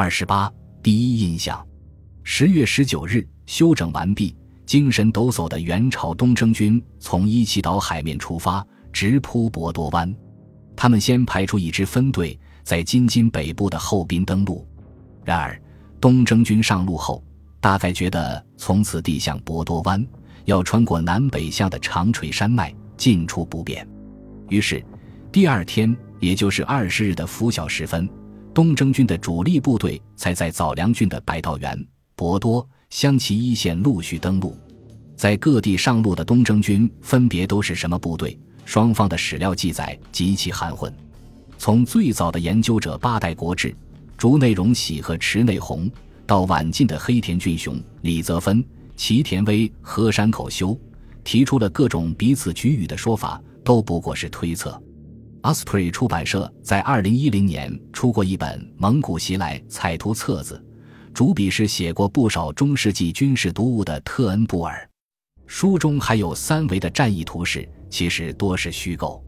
二十八，第一印象。十月十九日，休整完毕，精神抖擞的元朝东征军从伊气岛海面出发，直扑博多湾。他们先派出一支分队在京津北部的后滨登陆。然而，东征军上路后，大概觉得从此地向博多湾要穿过南北向的长垂山脉，进出不便。于是，第二天，也就是二十日的拂晓时分，东征军的主力部队才在枣梁郡的白道园、博多、湘岐一线陆续登陆。在各地上路的东征军分别都是什么部队？双方的史料记载极其含混。从最早的研究者八代国志。竹内荣喜和池内弘，到晚近的黑田俊雄、李泽芬、齐田威和山口修，提出了各种彼此局语的说法，都不过是推测。阿斯普瑞出版社在二零一零年出过一本《蒙古袭来》彩图册子，主笔是写过不少中世纪军事读物的特恩布尔，书中还有三维的战役图示，其实多是虚构。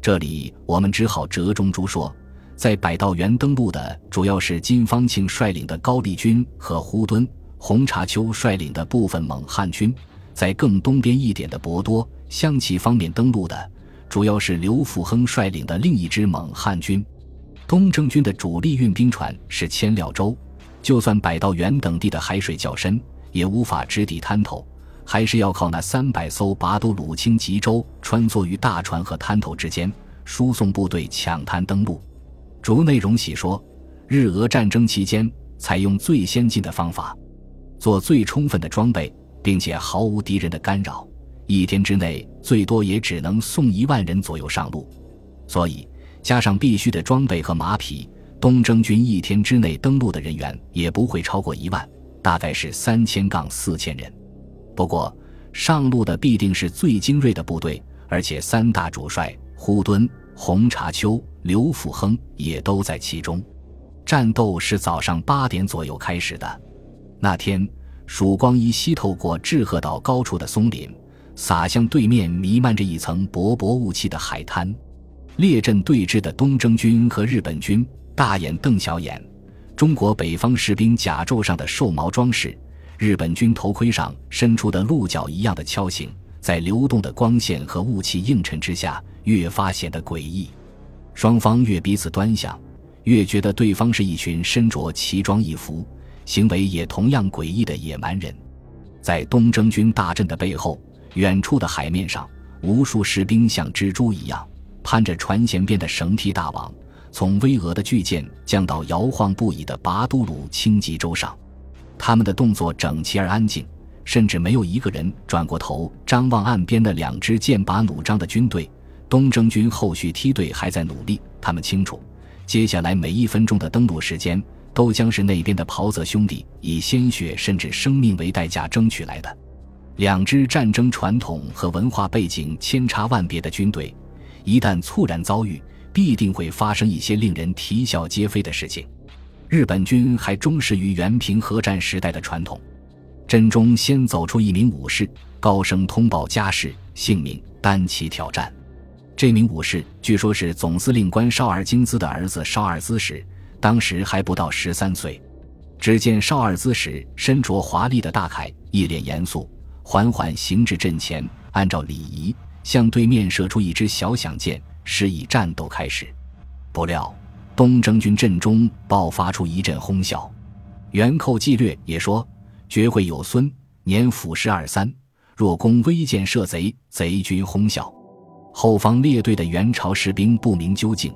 这里我们只好折中诸说。在百道园登陆的主要是金方庆率领的高丽军和呼敦、洪察丘率领的部分蒙汉军，在更东边一点的博多、湘旗方面登陆的，主要是刘福亨率领的另一支蒙汉军。东征军的主力运兵船是千料舟，就算百道原等地的海水较深，也无法直抵滩头，还是要靠那三百艘拔都鲁清吉舟穿梭于大船和滩头之间，输送部队抢滩登陆。竹内荣喜说，日俄战争期间采用最先进的方法，做最充分的装备，并且毫无敌人的干扰，一天之内最多也只能送一万人左右上路。所以，加上必须的装备和马匹，东征军一天之内登陆的人员也不会超过一万，大概是三千杠四千人。不过，上路的必定是最精锐的部队，而且三大主帅呼敦。洪察丘、刘福亨也都在其中。战斗是早上八点左右开始的。那天，曙光依稀透过志贺岛高处的松林，洒向对面弥漫着一层薄薄雾气的海滩。列阵对峙的东征军和日本军，大眼瞪小眼。中国北方士兵甲胄上的兽毛装饰，日本军头盔上伸出的鹿角一样的锹形。在流动的光线和雾气映衬之下，越发显得诡异。双方越彼此端详，越觉得对方是一群身着奇装异服、行为也同样诡异的野蛮人。在东征军大阵的背后，远处的海面上，无数士兵像蜘蛛一样攀着船舷边的绳梯大网，从巍峨的巨舰降到摇晃不已的拔都鲁轻级舟上。他们的动作整齐而安静。甚至没有一个人转过头张望岸边的两支剑拔弩张的军队。东征军后续梯队还在努力，他们清楚，接下来每一分钟的登陆时间都将是那边的袍泽兄弟以鲜血甚至生命为代价争取来的。两支战争传统和文化背景千差万别的军队，一旦猝然遭遇，必定会发生一些令人啼笑皆非的事情。日本军还忠实于原平和战时代的传统。阵中先走出一名武士，高声通报家世、姓名，单骑挑战。这名武士据说是总司令官少尔金兹的儿子少尔兹史，当时还不到十三岁。只见少尔兹史身着华丽的大铠，一脸严肃，缓缓行至阵前，按照礼仪向对面射出一支小响箭，示意战斗开始。不料，东征军阵中爆发出一阵哄笑。元寇纪略也说。绝会有孙，年甫十二三。若攻微箭射贼，贼军哄笑。后方列队的元朝士兵不明究竟，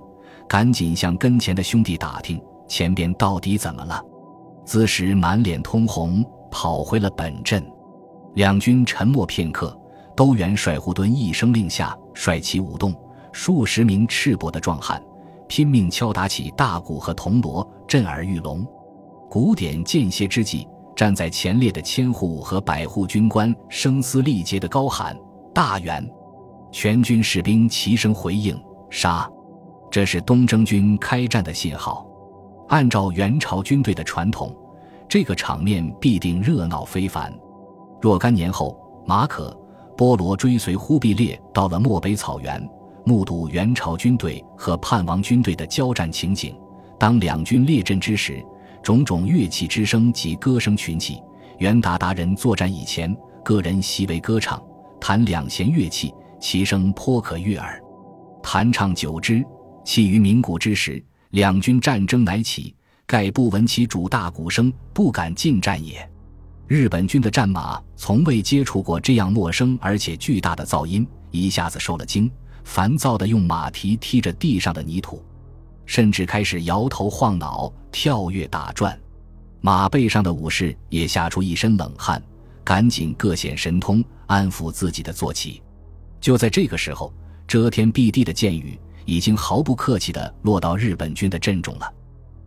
赶紧向跟前的兄弟打听前边到底怎么了。兹时满脸通红，跑回了本阵。两军沉默片刻，都元帅胡敦一声令下，帅旗舞动，数十名赤膊的壮汉拼命敲打起大鼓和铜锣，震耳欲聋。鼓点间歇之际。站在前列的千户和百户军官声嘶力竭地高喊：“大元！”全军士兵齐声回应：“杀！”这是东征军开战的信号。按照元朝军队的传统，这个场面必定热闹非凡。若干年后，马可·波罗追随忽必烈到了漠北草原，目睹元朝军队和叛王军队的交战情景。当两军列阵之时，种种乐器之声及歌声群起。袁达达人作战以前，个人习为歌唱，弹两弦乐器，其声颇可悦耳。弹唱久之，气于鸣鼓之时，两军战争乃起，盖不闻其主大鼓声，不敢进战也。日本军的战马从未接触过这样陌生而且巨大的噪音，一下子受了惊，烦躁地用马蹄踢着地上的泥土，甚至开始摇头晃脑、跳跃打转。马背上的武士也吓出一身冷汗，赶紧各显神通，安抚自己的坐骑。就在这个时候，遮天蔽地的箭雨已经毫不客气地落到日本军的阵中了。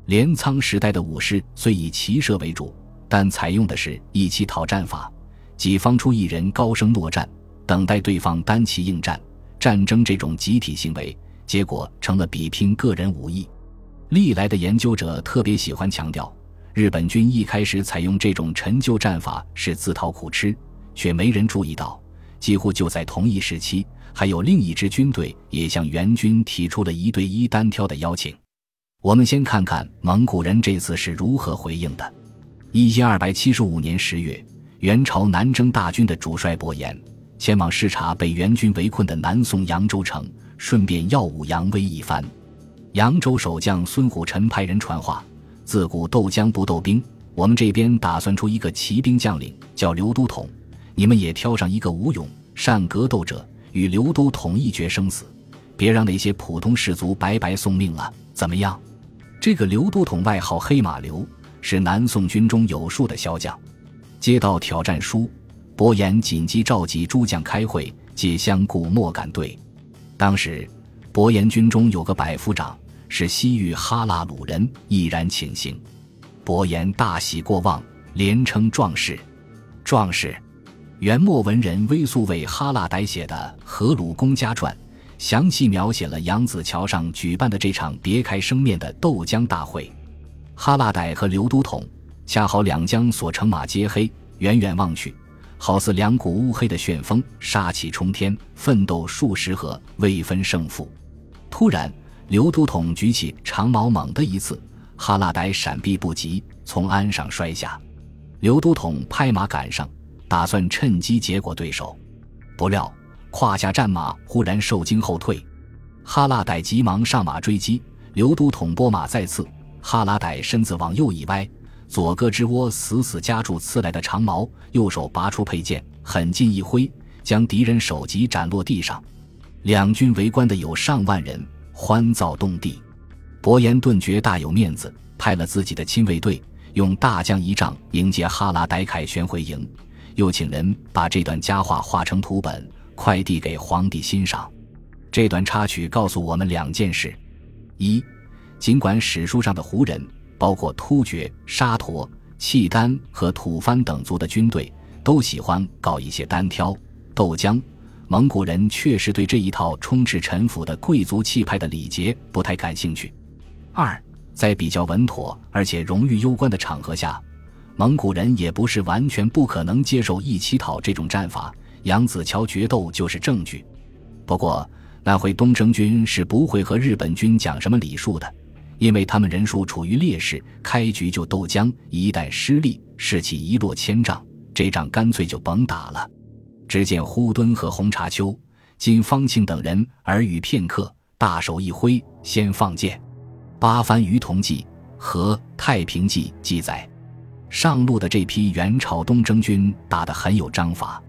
镰仓时代的武士虽以骑射为主，但采用的是一起讨战法，己方出一人高声诺战，等待对方单骑应战。战争这种集体行为，结果成了比拼个人武艺。历来的研究者特别喜欢强调。日本军一开始采用这种陈旧战法是自讨苦吃，却没人注意到，几乎就在同一时期，还有另一支军队也向援军提出了一对一单挑的邀请。我们先看看蒙古人这次是如何回应的。一千二百七十五年十月，元朝南征大军的主帅伯颜前往视察被元军围困的南宋扬州城，顺便耀武扬威一番。扬州守将孙虎臣派人传话。自古斗将不斗兵，我们这边打算出一个骑兵将领，叫刘都统。你们也挑上一个武勇善格斗者，与刘都统一决生死，别让那些普通士卒白白送命了。怎么样？这个刘都统外号黑马刘，是南宋军中有数的骁将。接到挑战书，伯颜紧急召集诸将开会，解相顾莫敢对。当时，伯颜军中有个百夫长。是西域哈拉鲁人，毅然请行。伯颜大喜过望，连称壮士。壮士，元末文人微素为哈拉傣写的《和鲁公家传》，详细描写了扬子桥上举办的这场别开生面的斗江大会。哈拉歹和刘都统恰好两将所乘马皆黑，远远望去，好似两股乌黑的旋风，杀气冲天，奋斗数十合，未分胜负。突然。刘都统举起长矛，猛的一刺，哈拉歹闪避不及，从鞍上摔下。刘都统拍马赶上，打算趁机结果对手，不料胯下战马忽然受惊后退，哈拉歹急忙上马追击。刘都统拨马再刺，哈拉歹身子往右一歪，左胳肢窝死死夹住刺来的长矛，右手拔出佩剑，狠劲一挥，将敌人首级斩落地上。两军围观的有上万人。欢噪动地，伯颜顿觉大有面子，派了自己的亲卫队，用大将仪仗迎接哈拉歹凯旋回营，又请人把这段佳话画成图本，快递给皇帝欣赏。这段插曲告诉我们两件事：一，尽管史书上的胡人，包括突厥、沙陀、契丹和吐蕃等族的军队，都喜欢搞一些单挑、斗将。蒙古人确实对这一套充斥臣服的贵族气派的礼节不太感兴趣。二，在比较稳妥而且荣誉攸关的场合下，蒙古人也不是完全不可能接受一乞讨这种战法。扬子桥决斗就是证据。不过，那回东征军是不会和日本军讲什么礼数的，因为他们人数处于劣势，开局就斗僵，一旦失利，士气一落千丈，这仗干脆就甭打了。只见呼敦和洪茶丘、金方庆等人耳语片刻，大手一挥，先放箭。《八番余同记》和《太平记》记载，上路的这批元朝东征军打得很有章法，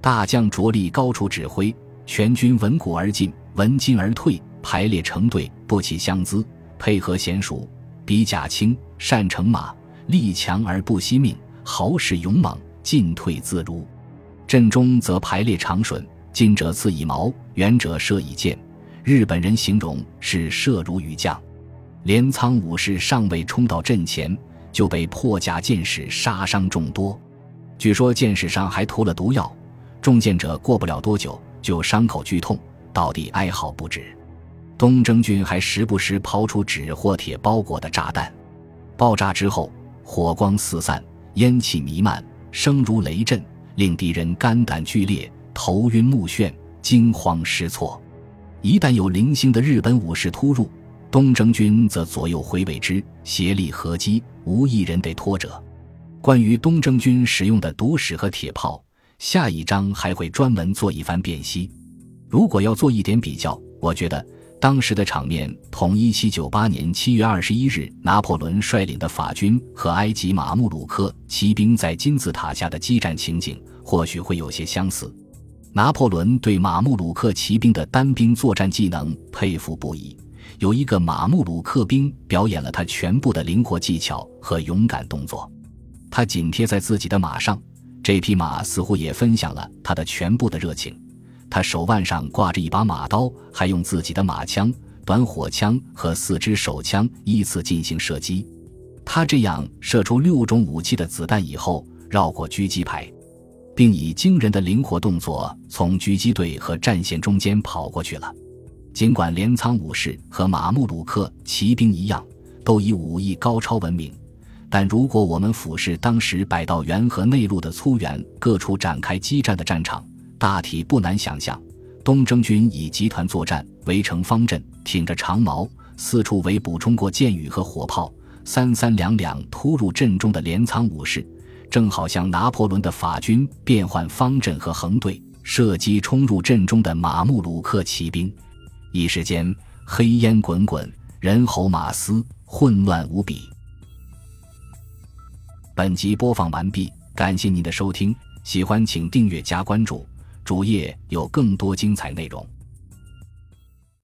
大将着力高处指挥，全军闻鼓而进，闻金而退，排列成队，不起相资，配合娴熟，比甲轻，善乘马，力强而不惜命，豪士勇猛，进退自如。阵中则排列长顺，近者刺以矛，远者射以箭。日本人形容是射如雨降。镰仓武士尚未冲到阵前，就被破甲箭矢杀伤众多。据说箭矢上还涂了毒药，中箭者过不了多久就伤口剧痛，倒地哀嚎不止。东征军还时不时抛出纸或铁包裹的炸弹，爆炸之后火光四散，烟气弥漫，声如雷震。令敌人肝胆俱裂、头晕目眩、惊慌失措。一旦有零星的日本武士突入，东征军则左右回尾之，协力合击，无一人得拖者。关于东征军使用的毒矢和铁炮，下一章还会专门做一番辨析。如果要做一点比较，我觉得当时的场面同1798年7月21日拿破仑率领的法军和埃及马穆鲁克骑兵在金字塔下的激战情景，或许会有些相似。拿破仑对马穆鲁克骑兵的单兵作战技能佩服不已。有一个马穆鲁克兵表演了他全部的灵活技巧和勇敢动作，他紧贴在自己的马上，这匹马似乎也分享了他的全部的热情。他手腕上挂着一把马刀，还用自己的马枪、短火枪和四支手枪依次进行射击。他这样射出六种武器的子弹以后，绕过狙击排，并以惊人的灵活动作从狙击队和战线中间跑过去了。尽管镰仓武士和马穆鲁克骑兵一样，都以武艺高超闻名，但如果我们俯视当时百道原和内陆的粗原各处展开激战的战场，大体不难想象，东征军以集团作战，围成方阵，挺着长矛，四处为补充过箭雨和火炮，三三两两突入阵中的镰仓武士，正好像拿破仑的法军变换方阵和横队，射击冲入阵中的马穆鲁克骑兵。一时间，黑烟滚滚，人吼马嘶，混乱无比。本集播放完毕，感谢您的收听，喜欢请订阅加关注，主页有更多精彩内容。